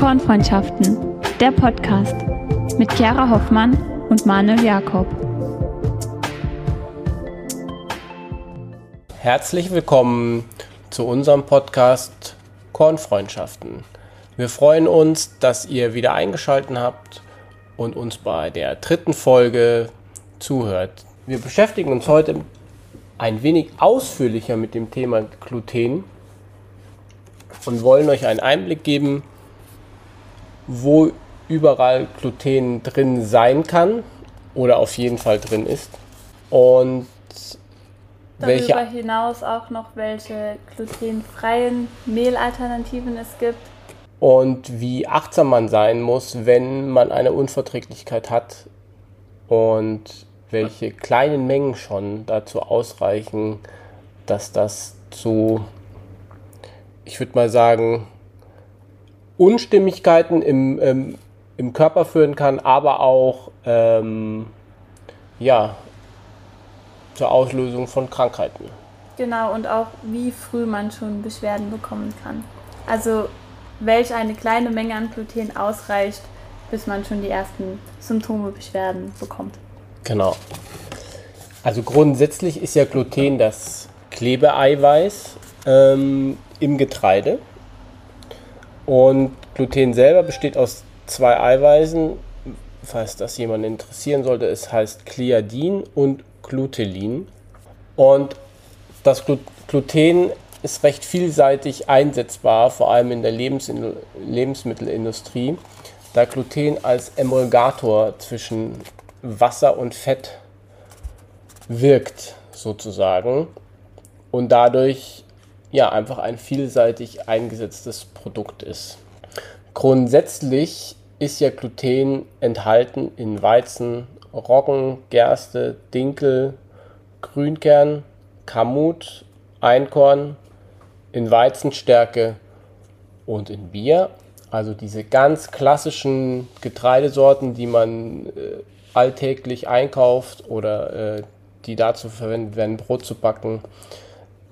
Kornfreundschaften, der Podcast mit Chiara Hoffmann und Manuel Jakob. Herzlich willkommen zu unserem Podcast Kornfreundschaften. Wir freuen uns, dass ihr wieder eingeschaltet habt und uns bei der dritten Folge zuhört. Wir beschäftigen uns heute ein wenig ausführlicher mit dem Thema Gluten und wollen euch einen Einblick geben, wo überall Gluten drin sein kann oder auf jeden Fall drin ist. Und Darüber welche hinaus auch noch welche glutenfreien Mehlalternativen es gibt. Und wie achtsam man sein muss, wenn man eine Unverträglichkeit hat und welche kleinen Mengen schon dazu ausreichen, dass das zu, ich würde mal sagen, Unstimmigkeiten im, ähm, im Körper führen kann, aber auch ähm, ja, zur Auslösung von Krankheiten. Genau, und auch wie früh man schon Beschwerden bekommen kann. Also welch eine kleine Menge an Gluten ausreicht, bis man schon die ersten Symptome, Beschwerden bekommt. Genau. Also grundsätzlich ist ja Gluten das Klebeeiweiß ähm, im Getreide. Und Gluten selber besteht aus zwei Eiweißen. Falls das jemand interessieren sollte, es heißt Gliadin und Glutelin. Und das Gluten ist recht vielseitig einsetzbar, vor allem in der Lebens Lebensmittelindustrie, da Gluten als Emulgator zwischen Wasser und Fett wirkt, sozusagen. Und dadurch ja einfach ein vielseitig eingesetztes Produkt ist. Grundsätzlich ist ja Gluten enthalten in Weizen, Roggen, Gerste, Dinkel, Grünkern, Kamut, Einkorn, in Weizenstärke und in Bier. Also diese ganz klassischen Getreidesorten, die man äh, alltäglich einkauft oder äh, die dazu verwendet werden, Brot zu backen.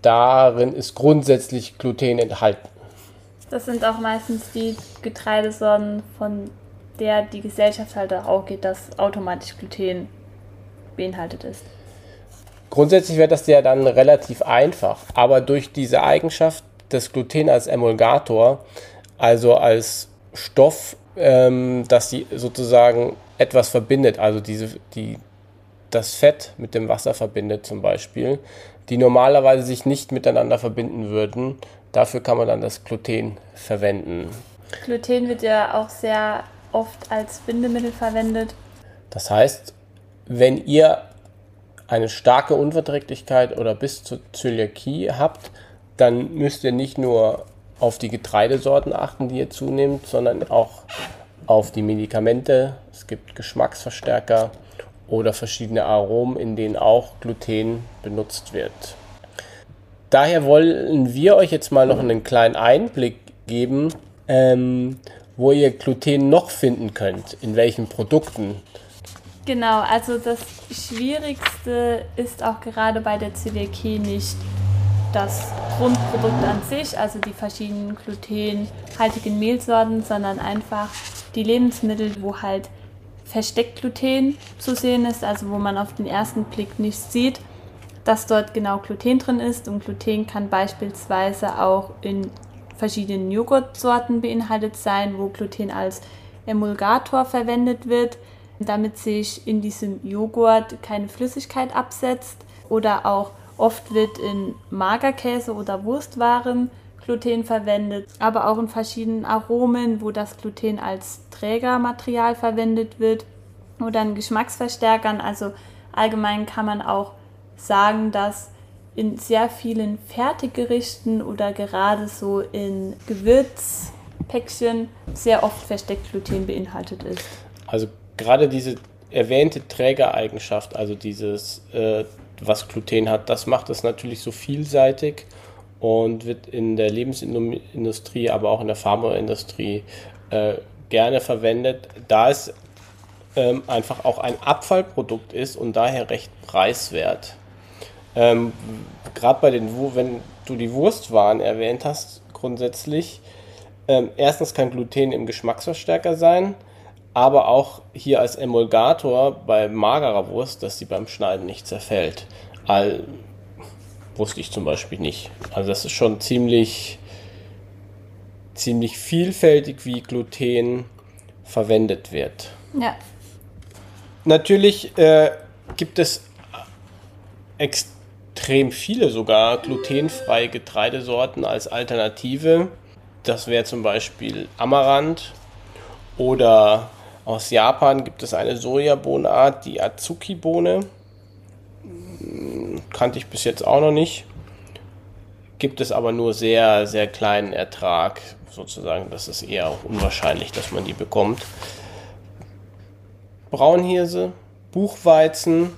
Darin ist grundsätzlich Gluten enthalten. Das sind auch meistens die Getreidesorten, von der die Gesellschaft halt auch geht, dass automatisch Gluten beinhaltet ist. Grundsätzlich wäre das ja dann relativ einfach, aber durch diese Eigenschaft des Gluten als Emulgator, also als Stoff, ähm, dass sie sozusagen etwas verbindet, also diese, die, das Fett mit dem Wasser verbindet zum Beispiel, die normalerweise sich nicht miteinander verbinden würden. Dafür kann man dann das Gluten verwenden. Gluten wird ja auch sehr oft als Bindemittel verwendet. Das heißt, wenn ihr eine starke Unverträglichkeit oder bis zur Zöliakie habt, dann müsst ihr nicht nur auf die Getreidesorten achten, die ihr zunehmt, sondern auch auf die Medikamente. Es gibt Geschmacksverstärker oder verschiedene Aromen, in denen auch Gluten benutzt wird. Daher wollen wir euch jetzt mal noch einen kleinen Einblick geben, ähm, wo ihr Gluten noch finden könnt, in welchen Produkten. Genau, also das Schwierigste ist auch gerade bei der Zöliakie nicht das Grundprodukt an sich, also die verschiedenen glutenhaltigen Mehlsorten, sondern einfach die Lebensmittel, wo halt versteckt Gluten zu sehen ist, also wo man auf den ersten Blick nicht sieht, dass dort genau Gluten drin ist. Und Gluten kann beispielsweise auch in verschiedenen Joghurtsorten beinhaltet sein, wo Gluten als Emulgator verwendet wird, damit sich in diesem Joghurt keine Flüssigkeit absetzt. Oder auch oft wird in Magerkäse oder Wurstwaren Gluten verwendet, aber auch in verschiedenen Aromen, wo das Gluten als Trägermaterial verwendet wird oder in Geschmacksverstärkern. Also allgemein kann man auch sagen, dass in sehr vielen Fertiggerichten oder gerade so in Gewürzpäckchen sehr oft versteckt Gluten beinhaltet ist. Also gerade diese erwähnte Trägereigenschaft, also dieses, äh, was Gluten hat, das macht es natürlich so vielseitig und wird in der Lebensindustrie, aber auch in der Pharmaindustrie äh, gerne verwendet, da es ähm, einfach auch ein Abfallprodukt ist und daher recht preiswert. Ähm, Gerade bei den, wenn du die Wurstwaren erwähnt hast, grundsätzlich, ähm, erstens kann Gluten im Geschmacksverstärker sein, aber auch hier als Emulgator bei magerer Wurst, dass sie beim Schneiden nicht zerfällt. All, wusste ich zum Beispiel nicht. Also das ist schon ziemlich, ziemlich vielfältig, wie Gluten verwendet wird. Ja. Natürlich äh, gibt es extrem viele sogar glutenfreie Getreidesorten als Alternative. Das wäre zum Beispiel Amaranth oder aus Japan gibt es eine Sojabohnenart, die Azuki-Bohne. Kannte ich bis jetzt auch noch nicht. Gibt es aber nur sehr, sehr kleinen Ertrag sozusagen. Das ist eher unwahrscheinlich, dass man die bekommt. Braunhirse, Buchweizen,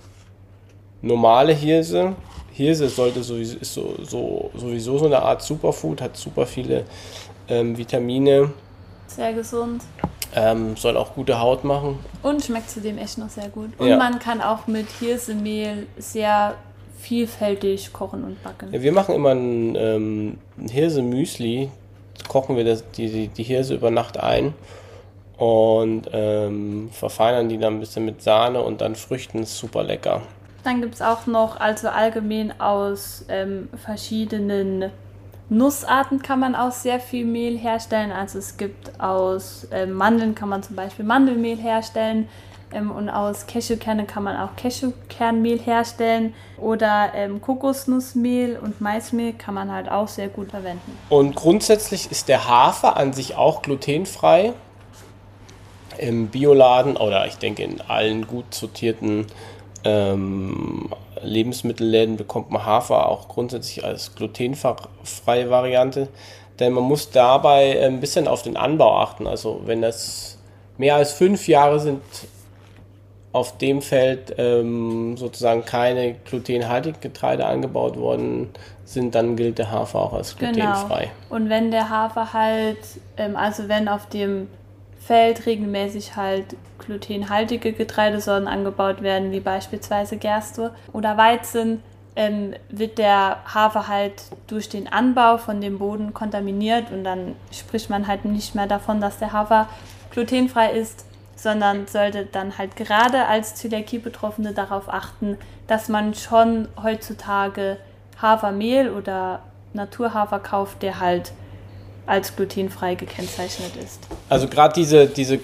normale Hirse. Hirse sollte sowieso, ist so, so, sowieso so eine Art Superfood, hat super viele ähm, Vitamine. Sehr gesund. Ähm, soll auch gute Haut machen. Und schmeckt zudem echt noch sehr gut. Und Ja. man kann auch mit Hirsemehl sehr vielfältig kochen und backen. Ja, wir machen immer ein, ähm, ein Hirse-Müsli. Kochen wir das, die, die, die Hirse über Nacht ein und ähm, verfeinern die dann ein bisschen mit Sahne und dann Früchten. Ist super lecker. Dann gibt es auch noch, also allgemein aus ähm, verschiedenen Nussarten kann man auch sehr viel Mehl herstellen. Also es gibt aus ähm, Mandeln kann man zum Beispiel Mandelmehl herstellen und aus Cashewkernen kann man auch Cashewkernmehl herstellen oder ähm, Kokosnussmehl und Maismehl kann man halt auch sehr gut verwenden. Und grundsätzlich ist der Hafer an sich auch glutenfrei. Im Bioladen oder ich denke in allen gut sortierten ähm, Lebensmittelläden bekommt man Hafer auch grundsätzlich als glutenfreie Variante. Denn man muss dabei ein bisschen auf den Anbau achten. Also wenn das mehr als fünf Jahre sind auf dem Feld ähm, sozusagen keine glutenhaltigen Getreide angebaut worden sind, dann gilt der Hafer auch als glutenfrei. Genau. Und wenn der Hafer halt, ähm, also wenn auf dem Feld regelmäßig halt glutenhaltige Getreidesorten angebaut werden, wie beispielsweise Gerste oder Weizen, ähm, wird der Hafer halt durch den Anbau von dem Boden kontaminiert und dann spricht man halt nicht mehr davon, dass der Hafer glutenfrei ist, sondern sollte dann halt gerade als Zöliakie-Betroffene darauf achten, dass man schon heutzutage Hafermehl oder Naturhafer kauft, der halt als glutenfrei gekennzeichnet ist. Also gerade diese, diese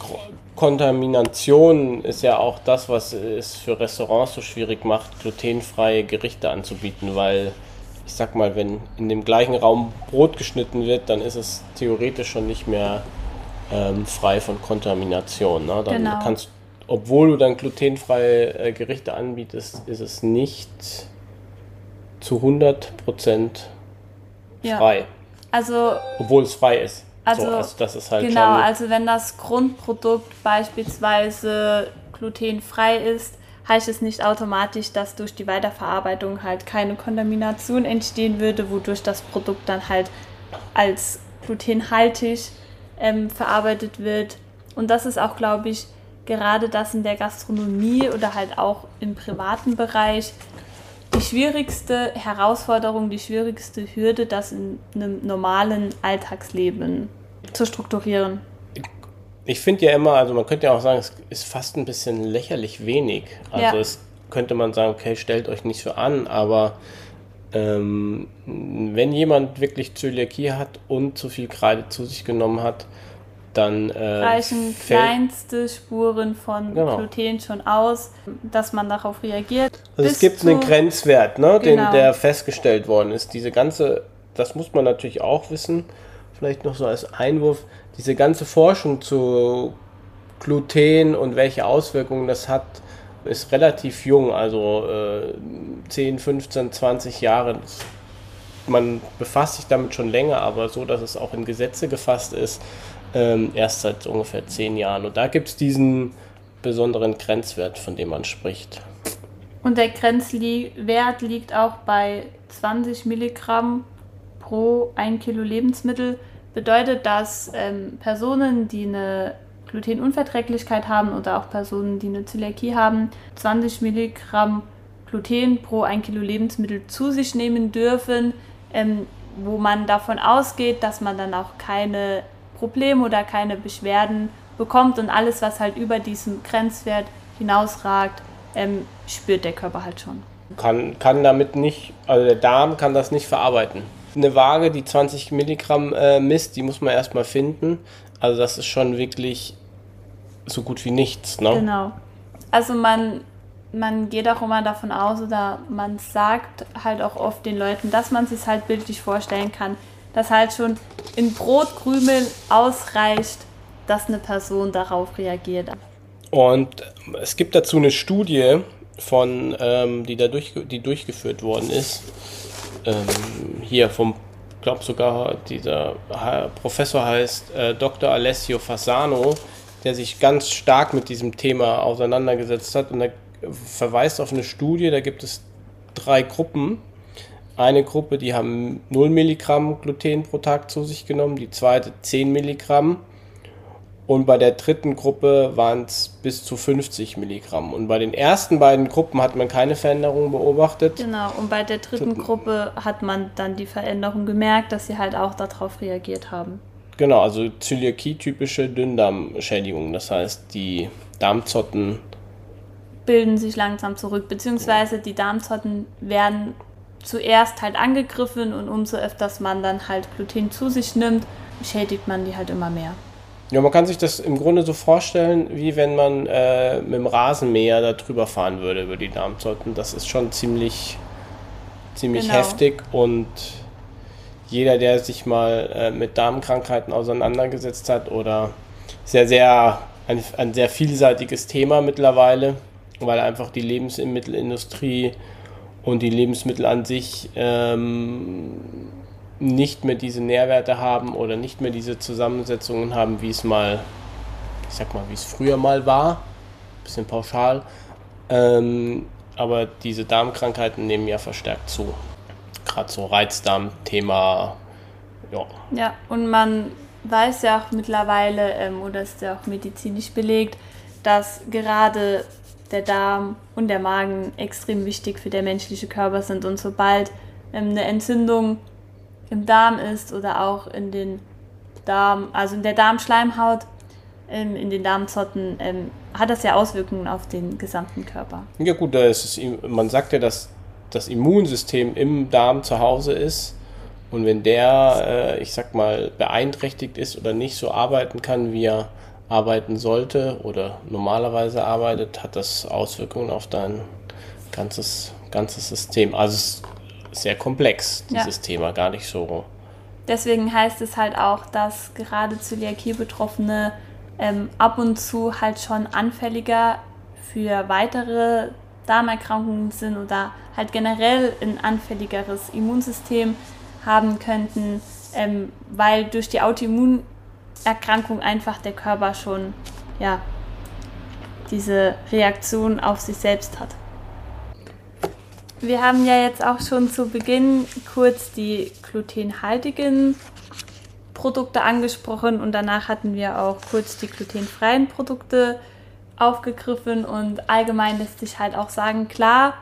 Kontamination ist ja auch das, was es für Restaurants so schwierig macht, glutenfreie Gerichte anzubieten, weil ich sag mal, wenn in dem gleichen Raum Brot geschnitten wird, dann ist es theoretisch schon nicht mehr ähm, frei von Kontamination. Ne? Dann Genau. kannst, obwohl du dann glutenfreie äh, Gerichte anbietest, ist es nicht zu 100% Ja. frei, Also obwohl es frei ist. Also, so, also das ist halt genau, also wenn das Grundprodukt beispielsweise glutenfrei ist, heißt es nicht automatisch, dass durch die Weiterverarbeitung halt keine Kontamination entstehen würde, wodurch das Produkt dann halt als glutenhaltig ähm, verarbeitet wird. Und das ist auch, glaube ich, gerade das in der Gastronomie oder halt auch im privaten Bereich die schwierigste Herausforderung, die schwierigste Hürde, das in einem normalen Alltagsleben zu strukturieren. Ich finde ja immer, also man könnte ja auch sagen, es ist fast ein bisschen lächerlich wenig. Also Ja. es könnte man sagen, okay, stellt euch nicht so an, aber ähm, wenn jemand wirklich Zöliakie hat und zu viel Kreide zu sich genommen hat, dann äh, reichen kleinste Spuren von Genau. Gluten schon aus, dass man darauf reagiert. Also es gibt einen Grenzwert, ne, den, Genau. der festgestellt worden ist. Diese ganze, das muss man natürlich auch wissen, vielleicht noch so als Einwurf, diese ganze Forschung zu Gluten und welche Auswirkungen das hat, ist relativ jung, also äh, 10, 15, 20 Jahre. Man befasst sich damit schon länger, aber so, dass es auch in Gesetze gefasst ist, ähm, erst seit ungefähr 10 Jahren. Und da gibt es diesen besonderen Grenzwert, von dem man spricht. Und der Grenzwert liegt auch bei 20 Milligramm pro 1 Kilo Lebensmittel. Bedeutet, dass ähm, Personen, die eine Glutenunverträglichkeit haben oder auch Personen, die eine Zöliakie haben, 20 Milligramm Gluten pro 1 Kilo Lebensmittel zu sich nehmen dürfen, ähm, wo man davon ausgeht, dass man dann auch keine Probleme oder keine Beschwerden bekommt und alles, was halt über diesen Grenzwert hinausragt, ähm, spürt der Körper halt schon. Kann, kann damit nicht, also der Darm kann das nicht verarbeiten. Eine Waage, die 20 Milligramm äh, misst, die muss man erstmal finden. Also das ist schon wirklich so gut wie nichts. Ne? Genau. Also man, man geht auch immer davon aus oder man sagt halt auch oft den Leuten, dass man sich halt bildlich vorstellen kann, dass halt schon in Brotkrümel ausreicht, dass eine Person darauf reagiert. Und es gibt dazu eine Studie, von, ähm, die da durch, die durchgeführt worden ist. Ähm, hier vom, ich glaube sogar dieser Professor heißt äh, Dr. Alessio Fasano, der sich ganz stark mit diesem Thema auseinandergesetzt hat. Und er verweist auf eine Studie, da gibt es drei Gruppen. Eine Gruppe, die haben 0 Milligramm Gluten pro Tag zu sich genommen, die zweite 10 Milligramm und bei der dritten Gruppe waren es bis zu 50 Milligramm. Und bei den ersten beiden Gruppen hat man keine Veränderung beobachtet. Genau, und bei der dritten Gruppe hat man dann die Veränderung gemerkt, dass sie halt auch darauf reagiert haben. Genau, also Zöliakie-typische Dünndarmschädigung. Das heißt, die Darmzotten bilden sich langsam zurück, beziehungsweise die Darmzotten werden zuerst halt angegriffen und umso öfters man dann halt Gluten zu sich nimmt, schädigt man die halt immer mehr. Ja, man kann sich das im Grunde so vorstellen, wie wenn man äh, mit dem Rasenmäher da drüber fahren würde über die Darmzotten. Das ist schon ziemlich, ziemlich genau. heftig und jeder, der sich mal äh, mit Darmkrankheiten auseinandergesetzt hat oder sehr, sehr ein, ein sehr vielseitiges Thema mittlerweile, weil einfach die Lebensmittelindustrie und die Lebensmittel an sich ähm, nicht mehr diese Nährwerte haben oder nicht mehr diese Zusammensetzungen haben, wie es mal, ich sag mal, wie es früher mal war. Bisschen pauschal. Ähm, aber diese Darmkrankheiten nehmen ja verstärkt zu. Gerade so Reizdarm-Thema. Ja. ja, und man weiß ja auch mittlerweile, ähm, oder ist ja auch medizinisch belegt, dass gerade der Darm und der Magen extrem wichtig für den menschlichen Körper sind. Und sobald ähm, eine Entzündung im Darm ist oder auch in den Darm, also in der Darmschleimhaut, ähm, in den Darmzotten, ähm, hat das ja Auswirkungen auf den gesamten Körper. Ja gut, da ist es, man sagt ja, dass das Immunsystem im Darm zu Hause ist und wenn der, äh, ich sag mal, beeinträchtigt ist oder nicht so arbeiten kann, wie er arbeiten sollte oder normalerweise arbeitet, hat das Auswirkungen auf dein ganzes, ganzes System. Also sehr komplex, dieses ja. Thema, gar nicht so. Deswegen heißt es halt auch, dass gerade Zöliakie-Betroffene ähm, ab und zu halt schon anfälliger für weitere Darmerkrankungen sind oder halt generell ein anfälligeres Immunsystem haben könnten, ähm, weil durch die Autoimmunerkrankung einfach der Körper schon ja, diese Reaktion auf sich selbst hat. Wir haben ja jetzt auch schon zu Beginn kurz die glutenhaltigen Produkte angesprochen und danach hatten wir auch kurz die glutenfreien Produkte aufgegriffen und allgemein lässt sich halt auch sagen, klar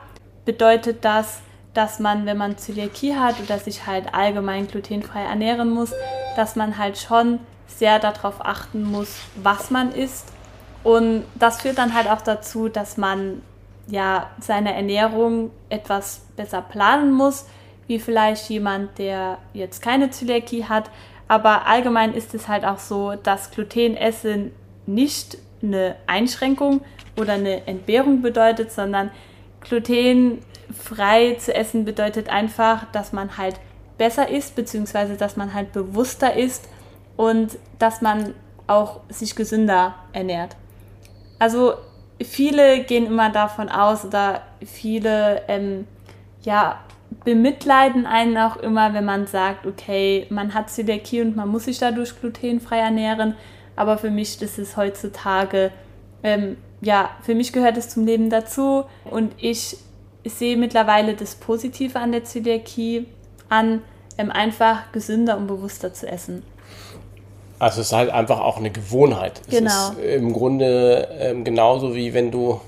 bedeutet das, dass man, wenn man Zöliakie hat oder sich halt allgemein glutenfrei ernähren muss, dass man halt schon sehr darauf achten muss, was man isst. Und das führt dann halt auch dazu, dass man ja, seine Ernährung etwas besser planen muss, wie vielleicht jemand, der jetzt keine Zöliakie hat. Aber allgemein ist es halt auch so, dass Glutenessen nicht eine Einschränkung oder eine Entbehrung bedeutet, sondern glutenfrei zu essen bedeutet einfach, dass man halt besser isst, beziehungsweise dass man halt bewusster isst und dass man auch sich gesünder ernährt. Also viele gehen immer davon aus oder viele ähm, ja, bemitleiden einen auch immer, wenn man sagt, okay, man hat Zöliakie und man muss sich dadurch glutenfrei ernähren. Aber für mich ist es heutzutage, ähm, ja, für mich gehört es zum Leben dazu und ich sehe mittlerweile das Positive an der Zöliakie an, ähm, einfach gesünder und bewusster zu essen. Also es ist halt einfach auch eine Gewohnheit. Genau. Es ist im Grunde ähm, genauso wie wenn du,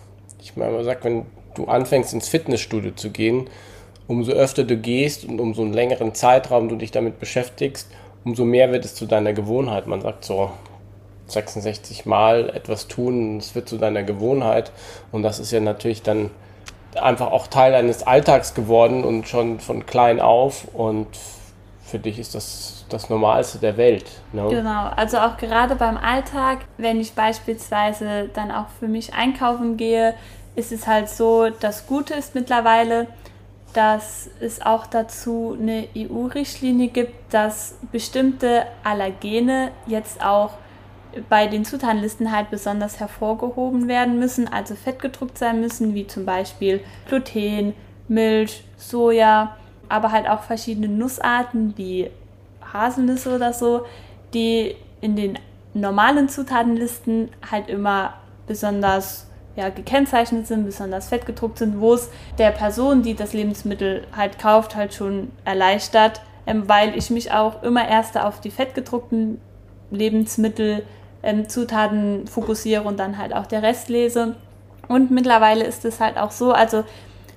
ich meine, man sagt, wenn du anfängst ins Fitnessstudio zu gehen, umso öfter du gehst und umso einen längeren Zeitraum du dich damit beschäftigst, umso mehr wird es zu deiner Gewohnheit. Man sagt so 66 Mal etwas tun, es wird zu deiner Gewohnheit. Und das ist ja natürlich dann einfach auch Teil deines Alltags geworden und schon von klein auf. Und für dich ist das das Normalste der Welt. Ne? Genau, also auch gerade beim Alltag, wenn ich beispielsweise dann auch für mich einkaufen gehe, ist es halt so, das Gute ist mittlerweile, dass es auch dazu eine EU-Richtlinie gibt, dass bestimmte Allergene jetzt auch bei den Zutatenlisten halt besonders hervorgehoben werden müssen, also fettgedruckt sein müssen, wie zum Beispiel Gluten, Milch, Soja, aber halt auch verschiedene Nussarten wie Haselnüsse oder so, die in den normalen Zutatenlisten halt immer besonders ja, gekennzeichnet sind, besonders fett gedruckt sind, wo es der Person, die das Lebensmittel halt kauft, halt schon erleichtert, ähm, weil ich mich auch immer erst auf die fettgedruckten Lebensmittel ähm, Zutaten fokussiere und dann halt auch der Rest lese. Und mittlerweile ist es halt auch so, also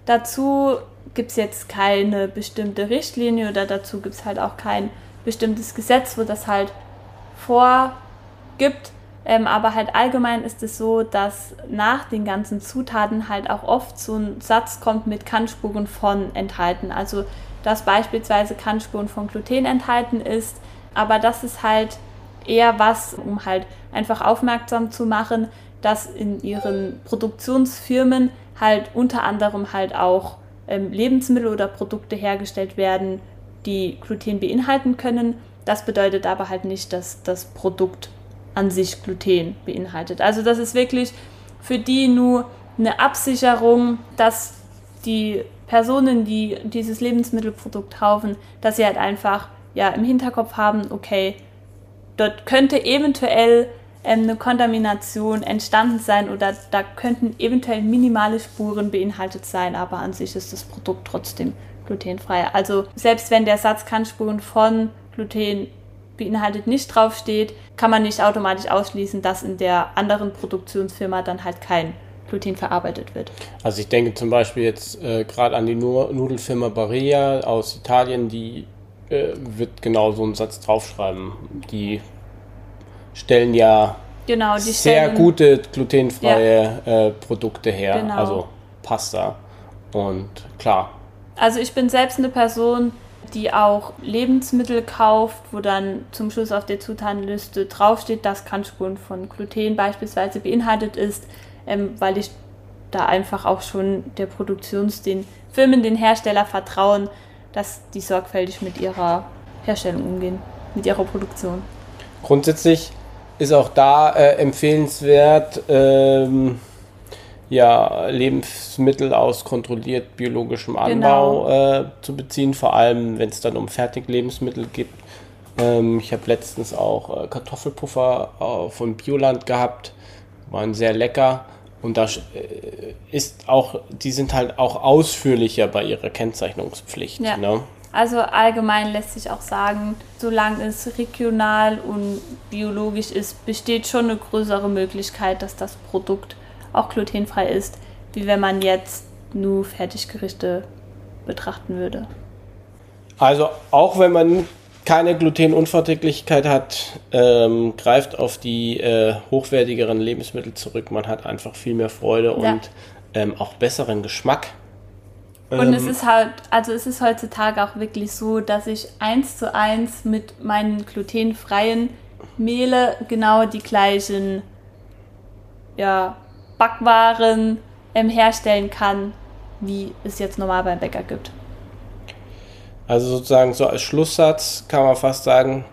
dazu gibt es jetzt keine bestimmte Richtlinie oder dazu gibt es halt auch kein bestimmtes Gesetz, wo das halt vorgibt. Ähm, aber halt allgemein ist es so, dass nach den ganzen Zutaten halt auch oft so ein Satz kommt mit Kannspuren von enthalten. Also dass beispielsweise Kannspuren von Gluten enthalten ist. Aber das ist halt eher was, um halt einfach aufmerksam zu machen, dass in ihren Produktionsfirmen halt unter anderem halt auch ähm, Lebensmittel oder Produkte hergestellt werden, die Gluten beinhalten können. Das bedeutet aber halt nicht, dass das Produkt an sich Gluten beinhaltet. Also das ist wirklich für die nur eine Absicherung, dass die Personen, die dieses Lebensmittelprodukt kaufen, dass sie halt einfach ja im Hinterkopf haben, okay, dort könnte eventuell ähm, eine Kontamination entstanden sein oder da könnten eventuell minimale Spuren beinhaltet sein, aber an sich ist das Produkt trotzdem glutenfrei. Also selbst wenn der Satz Kannspuren von Gluten beinhaltet nicht draufsteht, kann man nicht automatisch ausschließen, dass in der anderen Produktionsfirma dann halt kein Gluten verarbeitet wird. Also ich denke zum Beispiel jetzt äh, gerade an die Nudelfirma Barilla aus Italien, die äh, wird genau so einen Satz draufschreiben. Die stellen ja genau, sehr stellen, gute glutenfreie ja. äh, Produkte her, genau. also Pasta. Und klar. Also ich bin selbst eine Person, die auch Lebensmittel kauft, wo dann zum Schluss auf der Zutatenliste draufsteht, dass Kannspuren von Gluten beispielsweise beinhaltet ist, ähm, weil ich da einfach auch schon der Produktions-, den Firmen, den Hersteller vertrauen, dass die sorgfältig mit ihrer Herstellung umgehen, mit ihrer Produktion. Grundsätzlich ist auch da äh, empfehlenswert, ähm, ja, Lebensmittel aus kontrolliert biologischem Anbau genau. äh, zu beziehen, vor allem wenn es dann um Fertiglebensmittel gibt. Ähm, ich habe letztens auch äh, Kartoffelpuffer äh, von Bioland gehabt, waren sehr lecker. Und da äh, ist auch, die sind halt auch ausführlicher bei ihrer Kennzeichnungspflicht. Ja. Ne? Also allgemein lässt sich auch sagen, solange es regional und biologisch ist, besteht schon eine größere Möglichkeit, dass das Produkt auch glutenfrei ist, wie wenn man jetzt nur Fertiggerichte betrachten würde. Also auch wenn man keine Glutenunverträglichkeit hat, ähm, greift auf die äh, hochwertigeren Lebensmittel zurück. Man hat einfach viel mehr Freude ja. und ähm, auch besseren Geschmack. Und ähm, es ist halt, also es ist heutzutage auch wirklich so, dass ich eins zu eins mit meinen glutenfreien Mehle genau die gleichen ja, Backwaren ähm, herstellen kann, wie es jetzt normal beim Bäcker gibt. Also sozusagen so als Schlusssatz kann man fast sagen,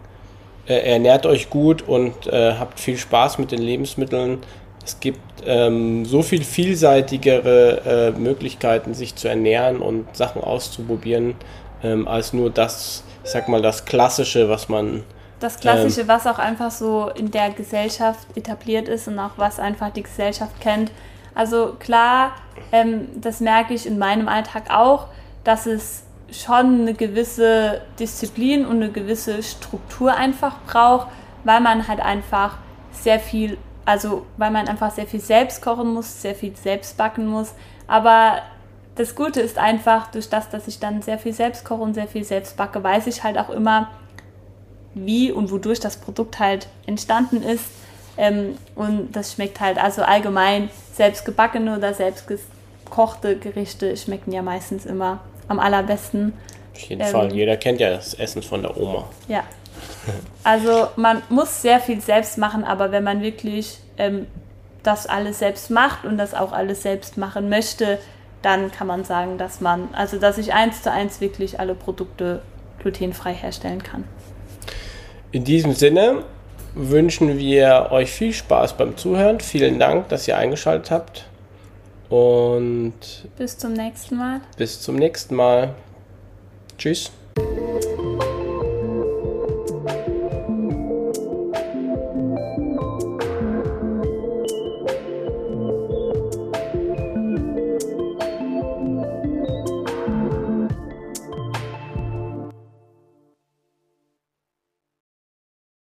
äh, ernährt euch gut und äh, habt viel Spaß mit den Lebensmitteln. Es gibt ähm, so viel vielseitigere äh, Möglichkeiten, sich zu ernähren und Sachen auszuprobieren, ähm, als nur das, ich sag mal, das Klassische, was man das Klassische, ähm, was auch einfach so in der Gesellschaft etabliert ist und auch was einfach die Gesellschaft kennt. Also klar, ähm, das merke ich in meinem Alltag auch, dass es schon eine gewisse Disziplin und eine gewisse Struktur einfach braucht, weil man halt einfach sehr viel, also weil man einfach sehr viel selbst kochen muss, sehr viel selbst backen muss. Aber das Gute ist einfach, durch das, dass ich dann sehr viel selbst koche und sehr viel selbst backe, weiß ich halt auch immer, wie und wodurch das Produkt halt entstanden ist. Ähm, und das schmeckt halt, also allgemein selbst gebackene oder selbst gekochte Gerichte schmecken ja meistens immer am allerbesten. Auf jeden ähm, Fall, jeder kennt ja das Essen von der Oma. Ja. Also man muss sehr viel selbst machen, aber wenn man wirklich ähm, das alles selbst macht und das auch alles selbst machen möchte, dann kann man sagen, dass man, also dass ich eins zu eins wirklich alle Produkte glutenfrei herstellen kann. In diesem Sinne wünschen wir euch viel Spaß beim Zuhören. Vielen Dank, dass ihr eingeschaltet habt. Und bis zum nächsten Mal. Bis zum nächsten Mal. Tschüss.